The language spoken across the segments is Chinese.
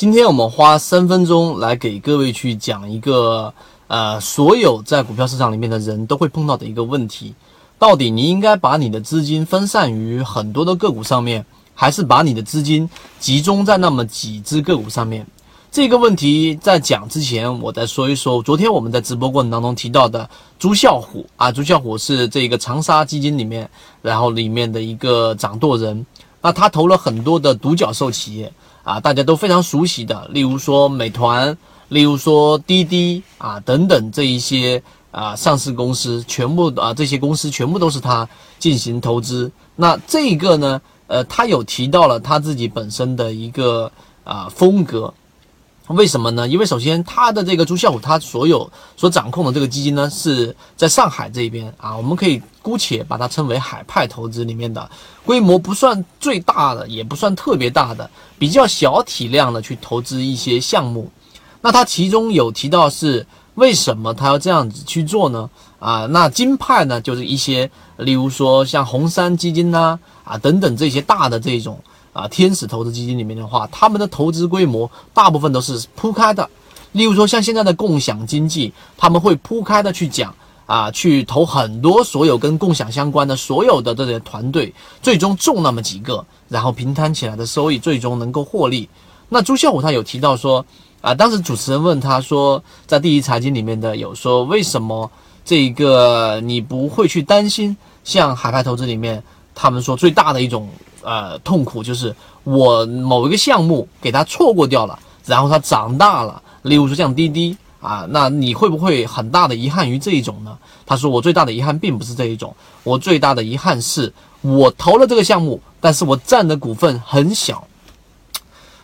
今天我们花三分钟来给各位去讲一个，呃，所有在股票市场里面的人都会碰到的一个问题：到底你应该把你的资金分散于很多的个股上面，还是把你的资金集中在那么几只个股上面？这个问题在讲之前，我再说一说昨天我们在直播过程当中提到的朱啸虎啊，朱啸虎是这个长沙基金里面，然后里面的一个掌舵人，那他投了很多的独角兽企业。啊，大家都非常熟悉的，例如说美团，例如说滴滴啊等等这一些啊上市公司，全部啊这些公司全部都是他进行投资。那这个呢，呃，他有提到了他自己本身的一个啊风格。为什么呢？因为首先，他的这个朱啸虎，他所有所掌控的这个基金呢，是在上海这边啊，我们可以姑且把它称为海派投资里面的，规模不算最大的，也不算特别大的，比较小体量的去投资一些项目。那他其中有提到是为什么他要这样子去做呢？啊，那金派呢，就是一些，例如说像红杉基金呐，啊等等这些大的这种。啊，天使投资基金里面的话，他们的投资规模大部分都是铺开的。例如说，像现在的共享经济，他们会铺开的去讲啊，去投很多所有跟共享相关的所有的这些团队，最终中那么几个，然后平摊起来的收益最终能够获利。那朱啸虎他有提到说啊，当时主持人问他说，在第一财经里面的有说，为什么这个你不会去担心像海派投资里面，他们说最大的一种。呃，痛苦就是我某一个项目给它错过掉了，然后它长大了。例如说像滴滴啊，那你会不会很大的遗憾于这一种呢？他说我最大的遗憾并不是这一种，我最大的遗憾是我投了这个项目，但是我占的股份很小。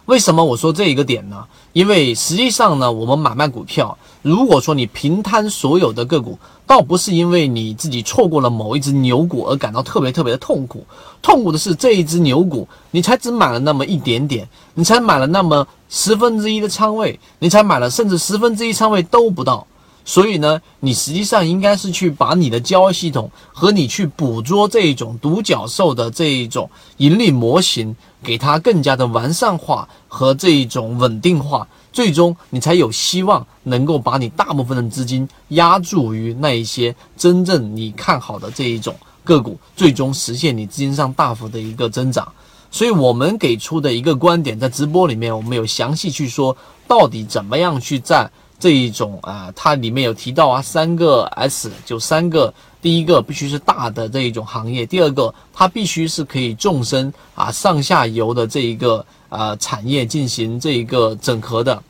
为什么我说这一个点呢？因为实际上呢，我们买卖股票，如果说你平摊所有的个股，倒不是因为你自己错过了某一只牛股而感到特别特别的痛苦，痛苦的是这一只牛股，你才只买了那么一点点，你才买了那么十分之一的仓位，你才买了甚至十分之一仓位都不到。所以呢，你实际上应该是去把你的交易系统和你去捕捉这一种独角兽的这一种盈利模型，给它更加的完善化和这一种稳定化，最终你才有希望能够把你大部分的资金压注于那一些真正你看好的这一种个股，最终实现你资金上大幅的一个增长。所以我们给出的一个观点，在直播里面我们有详细去说，到底怎么样去在。这一种啊，它里面有提到啊，三个 S 就三个，第一个必须是大的这一种行业，第二个它必须是可以纵深啊上下游的这一个啊产业进行这一个整合的，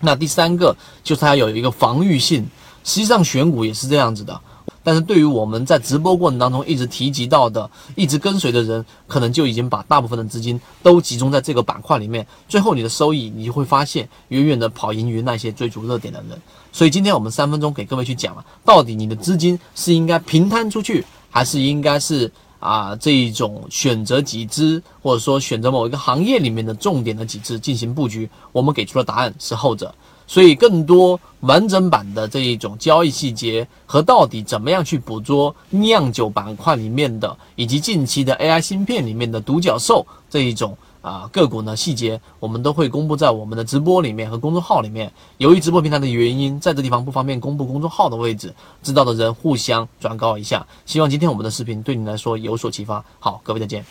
那第三个就是它有一个防御性，实际上选股也是这样子的。但是对于我们在直播过程当中一直提及到的、一直跟随的人，可能就已经把大部分的资金都集中在这个板块里面，最后你的收益，你就会发现远远的跑赢于那些追逐热点的人。所以今天我们三分钟给各位去讲了，到底你的资金是应该平摊出去，还是应该是啊这一种选择几只，或者说选择某一个行业里面的重点的几只进行布局？我们给出的答案是后者。所以，更多完整版的这一种交易细节和到底怎么样去捕捉酿酒板块里面的，以及近期的 AI 芯片里面的独角兽这一种啊个股呢，细节我们都会公布在我们的直播里面和公众号里面。由于直播平台的原因，在这地方不方便公布公众号的位置，知道的人互相转告一下。希望今天我们的视频对你来说有所启发。好，各位再见。